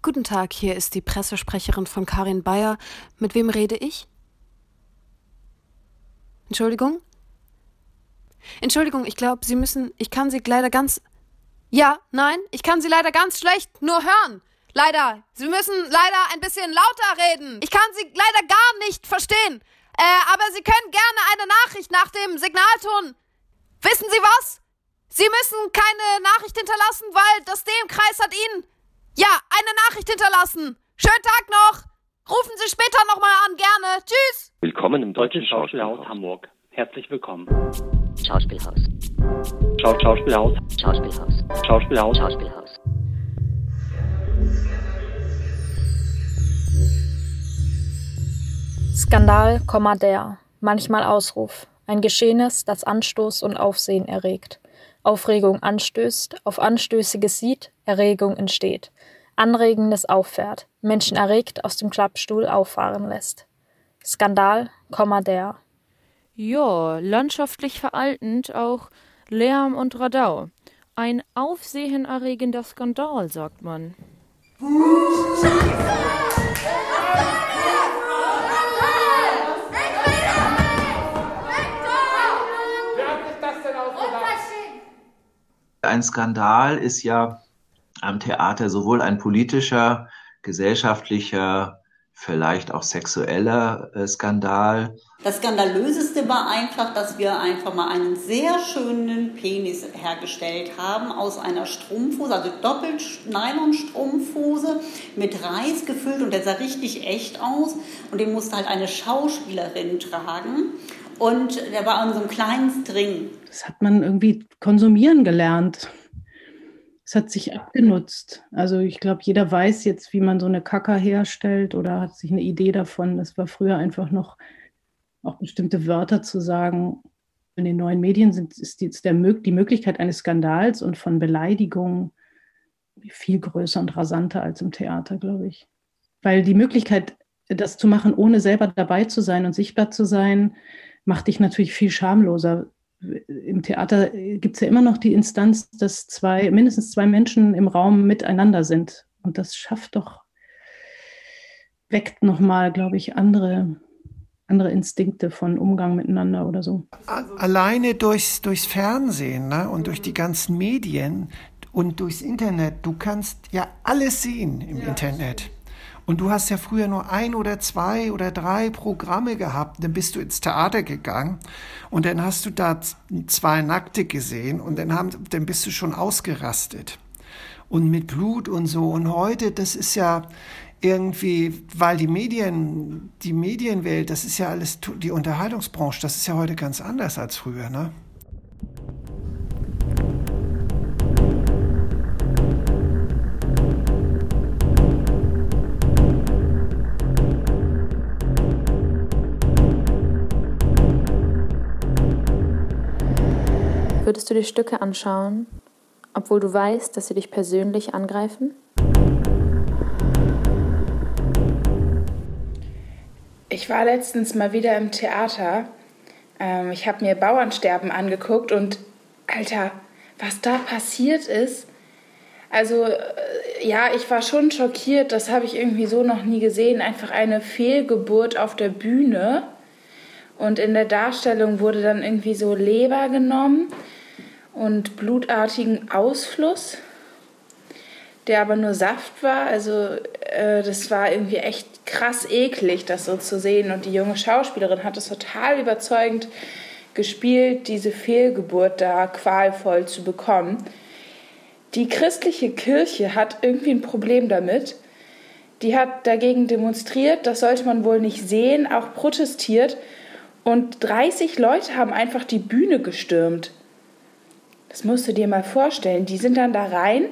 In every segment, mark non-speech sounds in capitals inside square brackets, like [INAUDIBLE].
Guten Tag, hier ist die Pressesprecherin von Karin Bayer. Mit wem rede ich? Entschuldigung? Entschuldigung, ich glaube, Sie müssen. Ich kann Sie leider ganz. Ja, nein, ich kann Sie leider ganz schlecht nur hören. Leider. Sie müssen leider ein bisschen lauter reden. Ich kann Sie leider gar nicht verstehen. Äh, aber Sie können gerne eine Nachricht nach dem Signalton. Wissen Sie was? Sie müssen keine Nachricht hinterlassen, weil das DM-Kreis hat Ihnen ja eine Nachricht hinterlassen. Schönen Tag noch. Rufen Sie später nochmal an, gerne. Tschüss. Willkommen im Deutschen Schauspielhaus Hamburg. Herzlich willkommen. Schauspielhaus. Schau Schauspielhaus. Schauspielhaus. Schauspielhaus. Schauspielhaus. Skandal, der, manchmal Ausruf. Ein Geschehnis, das Anstoß und Aufsehen erregt. Aufregung anstößt, auf Anstößiges sieht, Erregung entsteht. Anregendes auffährt, Menschen erregt aus dem Klappstuhl auffahren lässt. Skandal, der. Ja, landschaftlich veraltend auch Lärm und Radau. Ein aufsehenerregender Skandal, sagt man. Ein Skandal ist ja am Theater sowohl ein politischer, gesellschaftlicher, vielleicht auch sexueller äh, Skandal. Das Skandalöseste war einfach, dass wir einfach mal einen sehr schönen Penis hergestellt haben aus einer Strumpfhose, also doppelt Nylon-Strumpfhose mit Reis gefüllt und der sah richtig echt aus und den musste halt eine Schauspielerin tragen und der war an so einem kleinen String. Das hat man irgendwie konsumieren gelernt es hat sich abgenutzt. Also ich glaube, jeder weiß jetzt, wie man so eine Kacker herstellt oder hat sich eine Idee davon. Das war früher einfach noch auch bestimmte Wörter zu sagen. In den neuen Medien sind, ist jetzt der, die Möglichkeit eines Skandals und von Beleidigungen viel größer und rasanter als im Theater, glaube ich. Weil die Möglichkeit, das zu machen, ohne selber dabei zu sein und sichtbar zu sein, macht dich natürlich viel schamloser im Theater gibt es ja immer noch die Instanz, dass zwei, mindestens zwei Menschen im Raum miteinander sind. Und das schafft doch, weckt nochmal, glaube ich, andere, andere Instinkte von Umgang miteinander oder so. Alleine durchs, durchs Fernsehen ne, und durch die ganzen Medien und durchs Internet, du kannst ja alles sehen im ja. Internet. Und du hast ja früher nur ein oder zwei oder drei Programme gehabt. Dann bist du ins Theater gegangen und dann hast du da zwei Nackte gesehen und dann, haben, dann bist du schon ausgerastet. Und mit Blut und so. Und heute, das ist ja irgendwie, weil die Medien, die Medienwelt, das ist ja alles, die Unterhaltungsbranche, das ist ja heute ganz anders als früher, ne? Würdest du dir Stücke anschauen, obwohl du weißt, dass sie dich persönlich angreifen? Ich war letztens mal wieder im Theater. Ähm, ich habe mir Bauernsterben angeguckt und Alter, was da passiert ist. Also äh, ja, ich war schon schockiert, das habe ich irgendwie so noch nie gesehen. Einfach eine Fehlgeburt auf der Bühne. Und in der Darstellung wurde dann irgendwie so Leber genommen und blutartigen Ausfluss, der aber nur Saft war. Also äh, das war irgendwie echt krass eklig, das so zu sehen. Und die junge Schauspielerin hat es total überzeugend gespielt, diese Fehlgeburt da qualvoll zu bekommen. Die christliche Kirche hat irgendwie ein Problem damit. Die hat dagegen demonstriert, das sollte man wohl nicht sehen, auch protestiert. Und 30 Leute haben einfach die Bühne gestürmt. Das musst du dir mal vorstellen. Die sind dann da rein,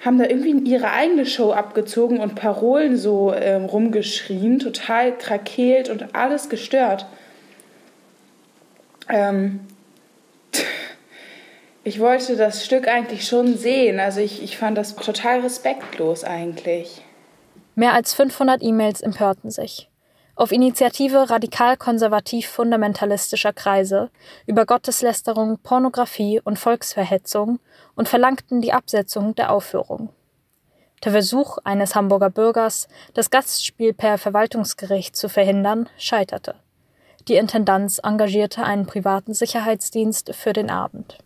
haben da irgendwie ihre eigene Show abgezogen und Parolen so ähm, rumgeschrien, total krakeelt und alles gestört. Ähm, [LAUGHS] ich wollte das Stück eigentlich schon sehen. Also ich, ich fand das total respektlos eigentlich. Mehr als 500 E-Mails empörten sich auf Initiative radikal-konservativ-fundamentalistischer Kreise über Gotteslästerung, Pornografie und Volksverhetzung und verlangten die Absetzung der Aufführung. Der Versuch eines Hamburger Bürgers, das Gastspiel per Verwaltungsgericht zu verhindern, scheiterte. Die Intendanz engagierte einen privaten Sicherheitsdienst für den Abend.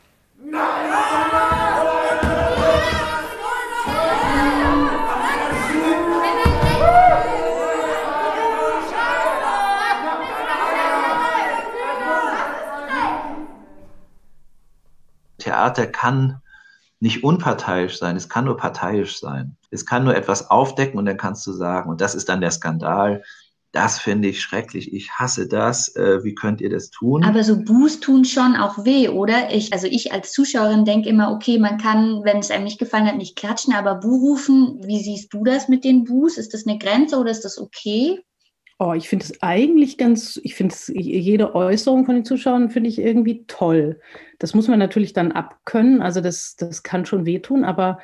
Theater kann nicht unparteiisch sein, es kann nur parteiisch sein. Es kann nur etwas aufdecken und dann kannst du sagen, und das ist dann der Skandal, das finde ich schrecklich, ich hasse das, äh, wie könnt ihr das tun? Aber so Buß tun schon auch weh, oder? Ich, also ich als Zuschauerin denke immer, okay, man kann, wenn es einem nicht gefallen hat, nicht klatschen, aber Buh rufen, wie siehst du das mit den Buß? Ist das eine Grenze oder ist das okay? Oh, ich finde es eigentlich ganz, ich finde jede Äußerung von den Zuschauern finde ich irgendwie toll. Das muss man natürlich dann abkönnen, also das, das kann schon wehtun, aber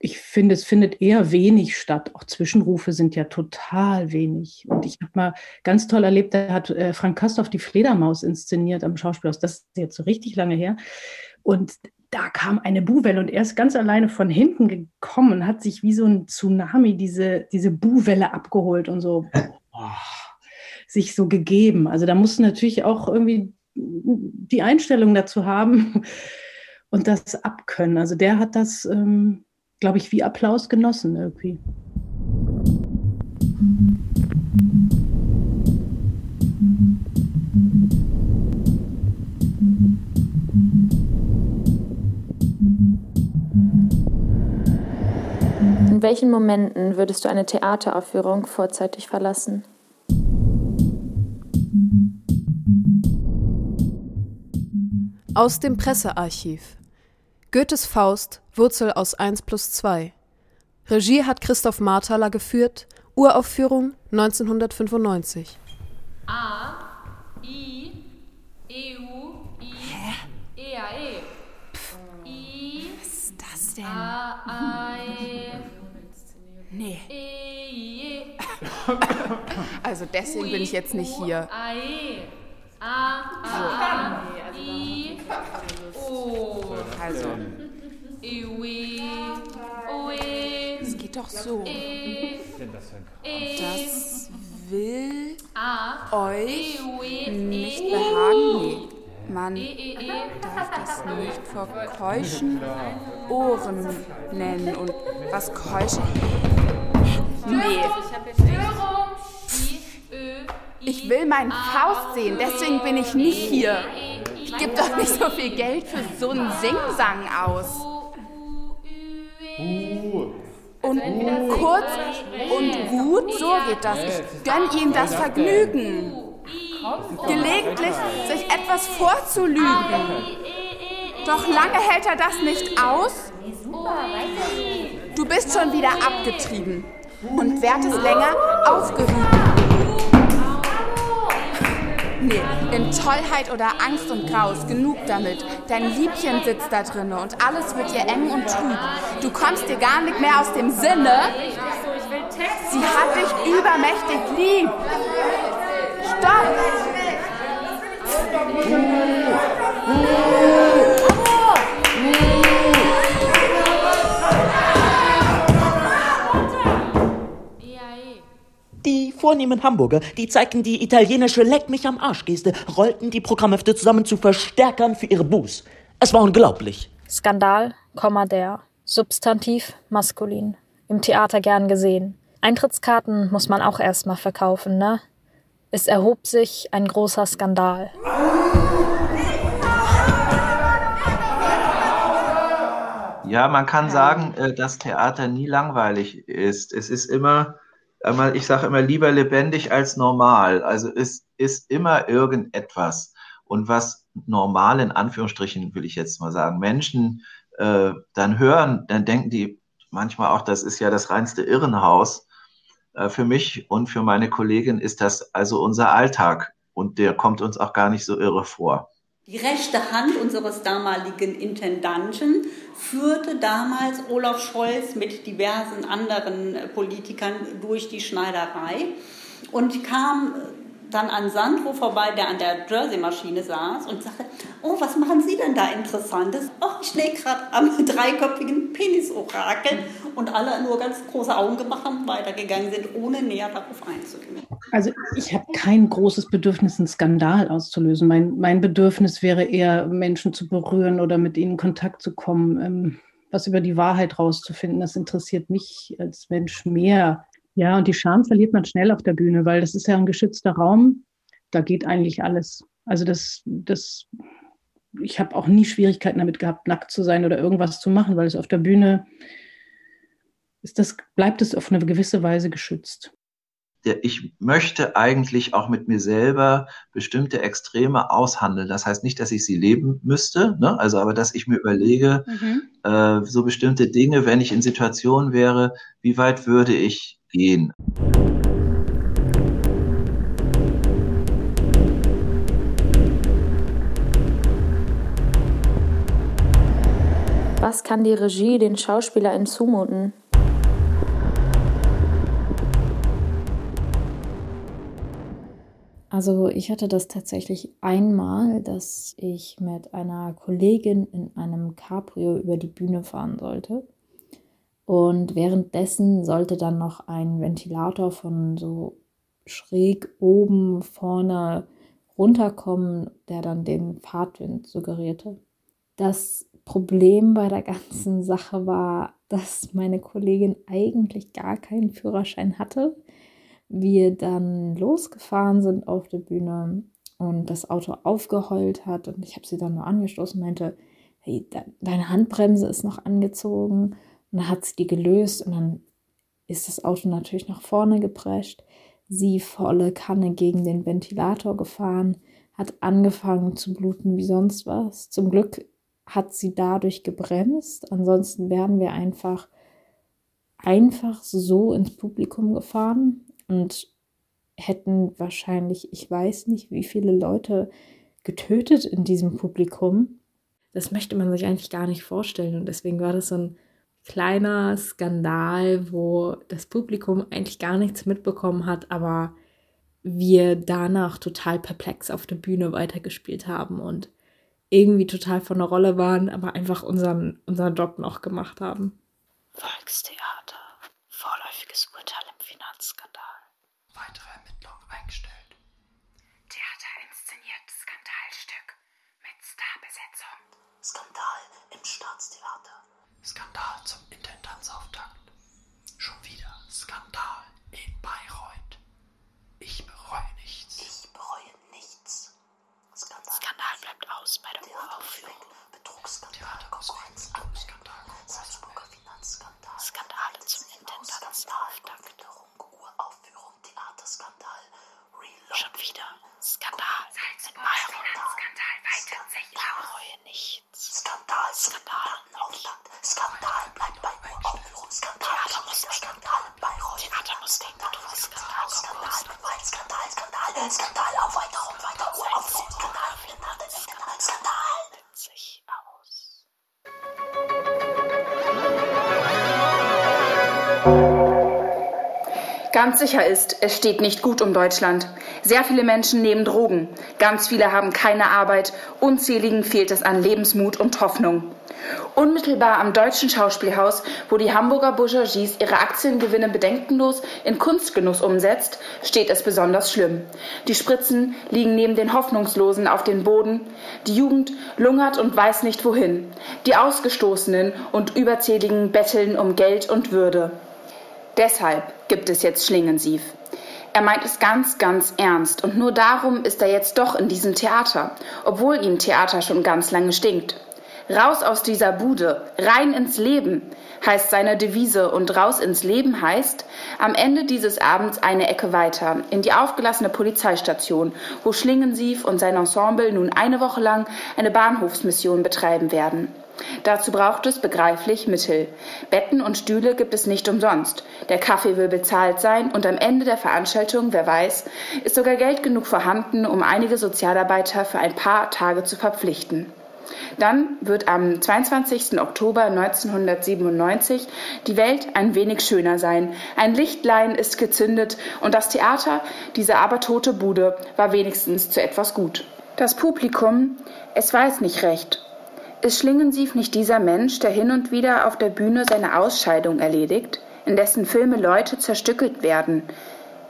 ich finde, es findet eher wenig statt. Auch Zwischenrufe sind ja total wenig. Und ich habe mal ganz toll erlebt, da hat äh, Frank Kastorf die Fledermaus inszeniert am Schauspielhaus. Das ist jetzt so richtig lange her. Und da kam eine Buhwelle und er ist ganz alleine von hinten gekommen und hat sich wie so ein Tsunami diese, diese Buhwelle abgeholt und so [LAUGHS] oh, sich so gegeben. Also da muss natürlich auch irgendwie die Einstellung dazu haben und das abkönnen. Also der hat das, ähm, glaube ich, wie Applaus genossen irgendwie. In welchen Momenten würdest du eine Theateraufführung vorzeitig verlassen? Aus dem Pressearchiv. Goethes Faust, Wurzel aus 1 plus 2. Regie hat Christoph Marthaler geführt, Uraufführung 1995. A, I, EU, I, Hä? E, A, E. I, Was ist das denn? A, A. Nee. [LAUGHS] Also deswegen bin ich jetzt nicht hier. A, E. A, A, I, O. Also, es geht doch so. E, E. Das will A, euch EU, nicht behagen. Nee. Man darf das nicht vor keuschen Ohren nennen. Und was keusche... Nee. Ich will meinen Faust sehen, deswegen bin ich nicht hier. Ich gebe doch nicht so viel Geld für so einen Singsang aus. Und kurz und gut, so geht das. Ich gönn ihm das Vergnügen. Gelegentlich sich etwas vorzulügen. Doch lange hält er das nicht aus. Du bist schon wieder abgetrieben und werdest länger aufgerieben. Nee, in Tollheit oder Angst und Graus, genug damit. Dein Liebchen sitzt da drinne und alles wird dir eng und trüb. Du kommst dir gar nicht mehr aus dem Sinne. Sie hat dich übermächtig lieb. Stopp! Vornehmen Hamburger, die zeigten die italienische Leck mich am Arsch-Geste, rollten die Programmhefte zusammen zu Verstärkern für ihre Buß. Es war unglaublich. Skandal, Komma der. Substantiv maskulin. Im Theater gern gesehen. Eintrittskarten muss man auch erstmal verkaufen, ne? Es erhob sich ein großer Skandal. Ja, man kann sagen, äh, dass Theater nie langweilig ist. Es ist immer, einmal, ich sage immer, lieber lebendig als normal. Also es ist immer irgendetwas. Und was normal in Anführungsstrichen, will ich jetzt mal sagen, Menschen äh, dann hören, dann denken die manchmal auch, das ist ja das reinste Irrenhaus. Äh, für mich und für meine Kollegin ist das also unser Alltag. Und der kommt uns auch gar nicht so irre vor. Die rechte Hand unseres damaligen Intendanten führte damals Olaf Scholz mit diversen anderen Politikern durch die Schneiderei und kam dann an Sandro vorbei, der an der Jersey-Maschine saß und sagte, oh, was machen Sie denn da Interessantes? Oh, ich stehe gerade am dreiköpfigen Penisorakel und alle nur ganz große Augen gemacht haben weitergegangen sind, ohne näher darauf einzugehen. Also ich habe kein großes Bedürfnis, einen Skandal auszulösen. Mein, mein Bedürfnis wäre eher, Menschen zu berühren oder mit ihnen in Kontakt zu kommen, ähm, was über die Wahrheit rauszufinden. Das interessiert mich als Mensch mehr. Ja, und die Scham verliert man schnell auf der Bühne, weil das ist ja ein geschützter Raum. Da geht eigentlich alles. Also das, das, ich habe auch nie Schwierigkeiten damit gehabt, nackt zu sein oder irgendwas zu machen, weil es auf der Bühne ist das, bleibt es auf eine gewisse Weise geschützt der, ich möchte eigentlich auch mit mir selber bestimmte Extreme aushandeln. Das heißt nicht, dass ich sie leben müsste, ne? also aber dass ich mir überlege, mhm. äh, so bestimmte Dinge, wenn ich in Situationen wäre, wie weit würde ich gehen. Was kann die Regie den SchauspielerInnen zumuten? Also ich hatte das tatsächlich einmal, dass ich mit einer Kollegin in einem Cabrio über die Bühne fahren sollte. Und währenddessen sollte dann noch ein Ventilator von so schräg oben vorne runterkommen, der dann den Fahrtwind suggerierte. Das Problem bei der ganzen [LAUGHS] Sache war, dass meine Kollegin eigentlich gar keinen Führerschein hatte. Wir dann losgefahren sind auf der Bühne und das Auto aufgeheult hat. Und ich habe sie dann nur angestoßen und meinte, hey, de deine Handbremse ist noch angezogen und dann hat sie die gelöst und dann ist das Auto natürlich nach vorne geprescht, sie volle Kanne gegen den Ventilator gefahren, hat angefangen zu bluten wie sonst was. Zum Glück hat sie dadurch gebremst, ansonsten wären wir einfach einfach so ins Publikum gefahren und hätten wahrscheinlich, ich weiß nicht, wie viele Leute getötet in diesem Publikum. Das möchte man sich eigentlich gar nicht vorstellen. Und deswegen war das so ein kleiner Skandal, wo das Publikum eigentlich gar nichts mitbekommen hat, aber wir danach total perplex auf der Bühne weitergespielt haben und irgendwie total von der Rolle waren, aber einfach unseren, unseren Job noch gemacht haben. Volkstheater. Vorläufiges Urteil im Finanzskandal. Weitere Ermittlungen eingestellt. Theater inszeniert Skandalstück mit Starbesetzung. Skandal im Staatstheater. Skandal zum Intendanzauftakt. Schon wieder Skandal in Bayreuth. Ich bereue nichts. Ich bereue nichts. Skandal, Skandal bleibt aus bei der Uraufführung. Skandal, Skandal, Aufweiterung, weiter Uraufführung. Skandal, Skandal, Skandal. Sich aus. Ganz sicher ist, es steht nicht gut um Deutschland. Sehr viele Menschen nehmen Drogen. Ganz viele haben keine Arbeit. Unzähligen fehlt es an Lebensmut und Hoffnung. Unmittelbar am Deutschen Schauspielhaus, wo die Hamburger Bourgeoisie ihre Aktiengewinne bedenkenlos in Kunstgenuss umsetzt, steht es besonders schlimm. Die Spritzen liegen neben den Hoffnungslosen auf dem Boden. Die Jugend lungert und weiß nicht wohin. Die Ausgestoßenen und Überzähligen betteln um Geld und Würde. Deshalb gibt es jetzt Schlingensief. Er meint es ganz, ganz ernst und nur darum ist er jetzt doch in diesem Theater, obwohl ihm Theater schon ganz lange stinkt. Raus aus dieser Bude, rein ins Leben heißt seine Devise und raus ins Leben heißt am Ende dieses Abends eine Ecke weiter in die aufgelassene Polizeistation, wo Schlingensief und sein Ensemble nun eine Woche lang eine Bahnhofsmission betreiben werden. Dazu braucht es begreiflich Mittel. Betten und Stühle gibt es nicht umsonst. Der Kaffee will bezahlt sein und am Ende der Veranstaltung, wer weiß, ist sogar Geld genug vorhanden, um einige Sozialarbeiter für ein paar Tage zu verpflichten. Dann wird am 22. Oktober 1997 die Welt ein wenig schöner sein. Ein Lichtlein ist gezündet und das Theater, diese abertote Bude, war wenigstens zu etwas gut. Das Publikum, es weiß nicht recht. Ist Schlingensief nicht dieser Mensch, der hin und wieder auf der Bühne seine Ausscheidung erledigt, in dessen Filme Leute zerstückelt werden?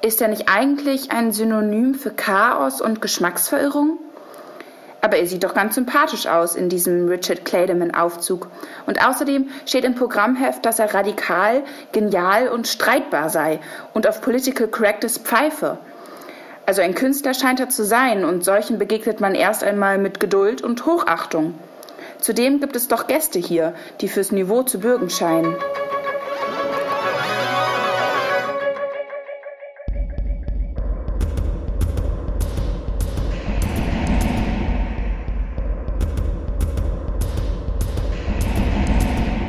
Ist er nicht eigentlich ein Synonym für Chaos und Geschmacksverirrung? Aber er sieht doch ganz sympathisch aus in diesem Richard Clayderman-Aufzug. Und außerdem steht im Programmheft, dass er radikal, genial und streitbar sei und auf Political Correctness pfeife. Also ein Künstler scheint er zu sein und solchen begegnet man erst einmal mit Geduld und Hochachtung. Zudem gibt es doch Gäste hier, die fürs Niveau zu bürgen scheinen.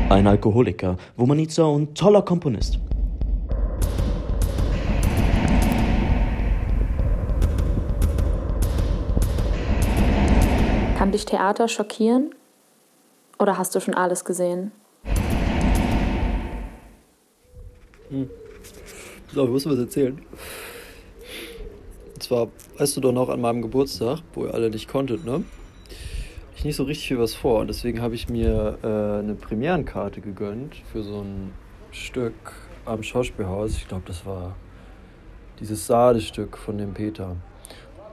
Ein Alkoholiker, Womanitzer und toller Komponist. Kann dich Theater schockieren? Oder hast du schon alles gesehen? Hm. So, ich muss was erzählen. Und zwar, weißt du doch noch an meinem Geburtstag, wo ihr alle nicht konntet, ne? Ich nicht so richtig viel was vor und deswegen habe ich mir äh, eine Premierenkarte gegönnt für so ein Stück am Schauspielhaus. Ich glaube, das war dieses Sade-Stück von dem Peter.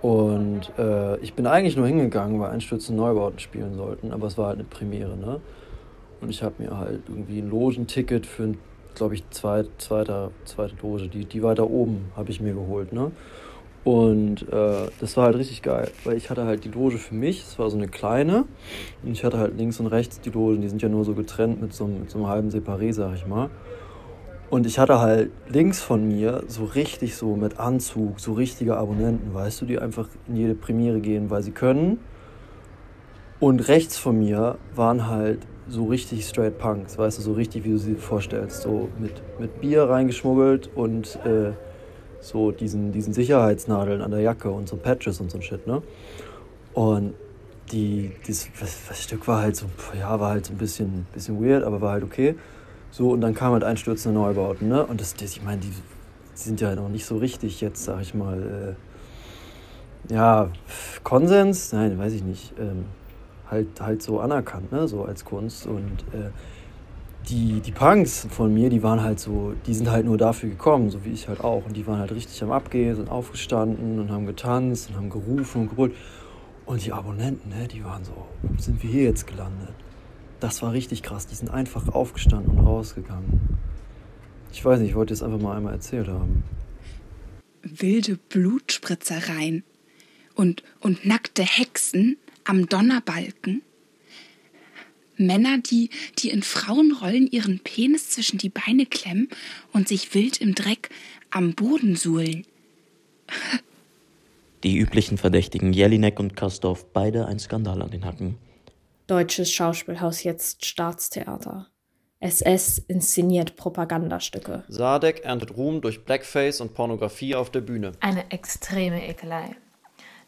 Und äh, ich bin eigentlich nur hingegangen, weil Einstürze Neubauten spielen sollten, aber es war halt eine Premiere, ne? Und ich habe mir halt irgendwie ein Logenticket für, glaube ich, zweit, zweiter, zweite Loge, die, die weiter oben habe ich mir geholt, ne? Und äh, das war halt richtig geil, weil ich hatte halt die Loge für mich, es war so eine kleine, und ich hatte halt links und rechts die Logen, die sind ja nur so getrennt mit so, mit so einem halben Separé, sag ich mal. Und ich hatte halt links von mir so richtig so mit Anzug, so richtige Abonnenten, weißt du, die einfach in jede Premiere gehen, weil sie können. Und rechts von mir waren halt so richtig straight Punks, weißt du, so richtig, wie du sie vorstellst. So mit, mit Bier reingeschmuggelt und äh, so diesen, diesen Sicherheitsnadeln an der Jacke und so Patches und so ein Shit, ne? Und die, dieses das, Stück war halt so, ja, war halt so ein bisschen, bisschen weird, aber war halt okay. So, und dann kam halt einstürzende Neubauten, ne? Und das, das ich meine, die, die sind ja noch nicht so richtig jetzt, sag ich mal, äh, ja, Konsens, nein, weiß ich nicht, ähm, halt, halt so anerkannt, ne? So als Kunst. Und äh, die, die Punks von mir, die waren halt so, die sind halt nur dafür gekommen, so wie ich halt auch. Und die waren halt richtig am Abgehen, sind aufgestanden und haben getanzt und haben gerufen und gebrüllt. Und die Abonnenten, ne, die waren so, sind wir hier jetzt gelandet? Das war richtig krass. Die sind einfach aufgestanden und rausgegangen. Ich weiß nicht, ich wollte es einfach mal einmal erzählt haben. Wilde Blutspritzereien und, und nackte Hexen am Donnerbalken. Männer, die, die in Frauenrollen ihren Penis zwischen die Beine klemmen und sich wild im Dreck am Boden suhlen. Die üblichen Verdächtigen Jelinek und Kastorf, beide ein Skandal an den Hacken. Deutsches Schauspielhaus jetzt Staatstheater. SS inszeniert Propagandastücke. Sadek erntet Ruhm durch Blackface und Pornografie auf der Bühne. Eine extreme Ekelei.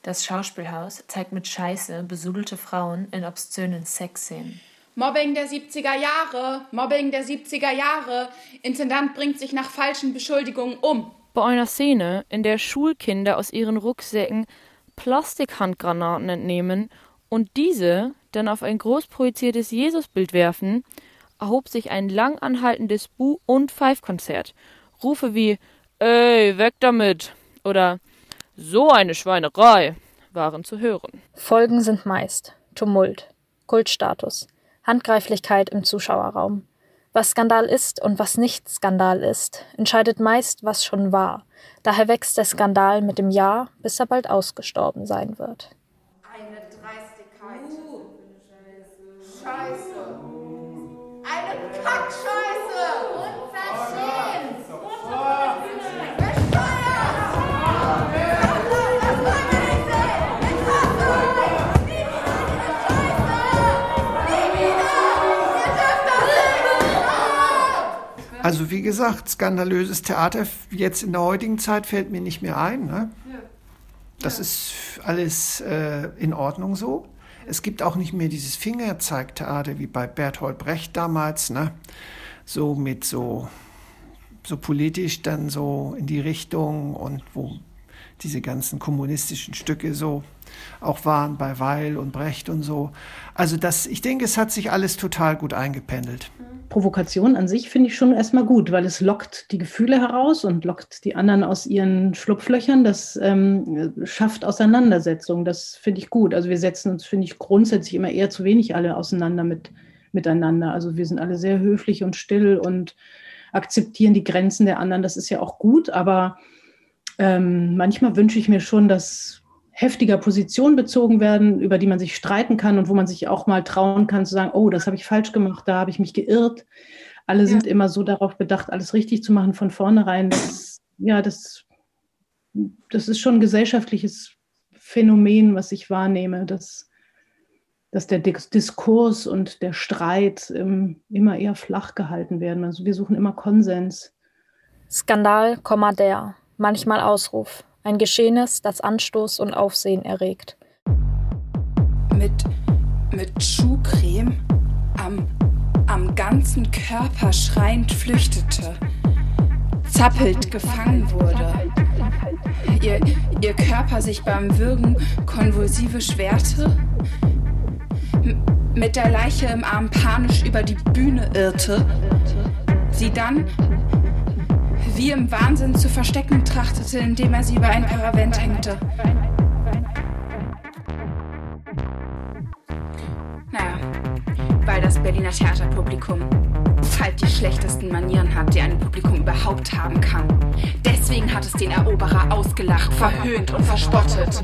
Das Schauspielhaus zeigt mit Scheiße besudelte Frauen in obszönen Sexszenen. Mobbing der 70er Jahre, Mobbing der 70er Jahre. Intendant bringt sich nach falschen Beschuldigungen um. Bei einer Szene, in der Schulkinder aus ihren Rucksäcken Plastikhandgranaten entnehmen und diese dann auf ein groß projiziertes Jesusbild werfen, erhob sich ein lang anhaltendes Bu- und Pfeifkonzert. Rufe wie Ey, weg damit oder So eine Schweinerei waren zu hören. Folgen sind meist Tumult, Kultstatus, Handgreiflichkeit im Zuschauerraum. Was Skandal ist und was nicht Skandal ist, entscheidet meist, was schon war. Daher wächst der Skandal mit dem Jahr, bis er bald ausgestorben sein wird. Eine Dreistigkeit. Scheiße. Eine Kackscheiße. Also wie gesagt, skandalöses Theater jetzt in der heutigen Zeit fällt mir nicht mehr ein. Ne? Das ist alles äh, in Ordnung so. Es gibt auch nicht mehr dieses Fingerzeigtheater wie bei Bertolt Brecht damals, ne? So mit so, so politisch dann so in die Richtung und wo diese ganzen kommunistischen Stücke so auch waren bei Weil und Brecht und so. Also das, ich denke, es hat sich alles total gut eingependelt. Provokation an sich finde ich schon erstmal gut, weil es lockt die Gefühle heraus und lockt die anderen aus ihren Schlupflöchern. Das ähm, schafft Auseinandersetzung. Das finde ich gut. Also wir setzen uns, finde ich, grundsätzlich immer eher zu wenig alle auseinander mit, miteinander. Also wir sind alle sehr höflich und still und akzeptieren die Grenzen der anderen. Das ist ja auch gut, aber ähm, manchmal wünsche ich mir schon, dass heftiger Positionen bezogen werden, über die man sich streiten kann und wo man sich auch mal trauen kann zu sagen, oh, das habe ich falsch gemacht, da habe ich mich geirrt. Alle sind ja. immer so darauf bedacht, alles richtig zu machen von vornherein. Das, ja, das, das ist schon ein gesellschaftliches Phänomen, was ich wahrnehme, dass, dass der Diskurs und der Streit ähm, immer eher flach gehalten werden. Also wir suchen immer Konsens. Skandal, der, manchmal Ausruf. Ein Geschehnis, das Anstoß und Aufsehen erregt. Mit, mit Schuhcreme am, am ganzen Körper schreiend flüchtete, zappelt gefangen wurde. Ihr, ihr Körper sich beim Würgen konvulsive schwerte, mit der Leiche im Arm panisch über die Bühne irrte, sie dann wie im Wahnsinn zu verstecken trachtete, indem er sie über ein Paravent hängte. Naja, weil das Berliner Theaterpublikum halt die schlechtesten Manieren hat, die ein Publikum überhaupt haben kann. Deswegen hat es den Eroberer ausgelacht, verhöhnt und verspottet.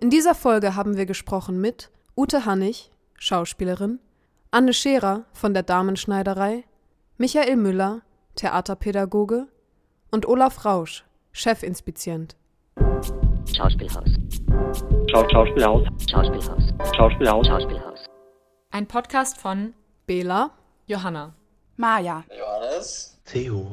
In dieser Folge haben wir gesprochen mit Ute Hannig, Schauspielerin, Anne Scherer von der Damenschneiderei, Michael Müller, Theaterpädagoge und Olaf Rausch, Chefinspizient. Schauspielhaus. Schau Schauspielhaus. Schauspielhaus. Schauspielhaus. Schauspielhaus. Ein Podcast von Bela, Johanna, Maja, Johannes, Theo.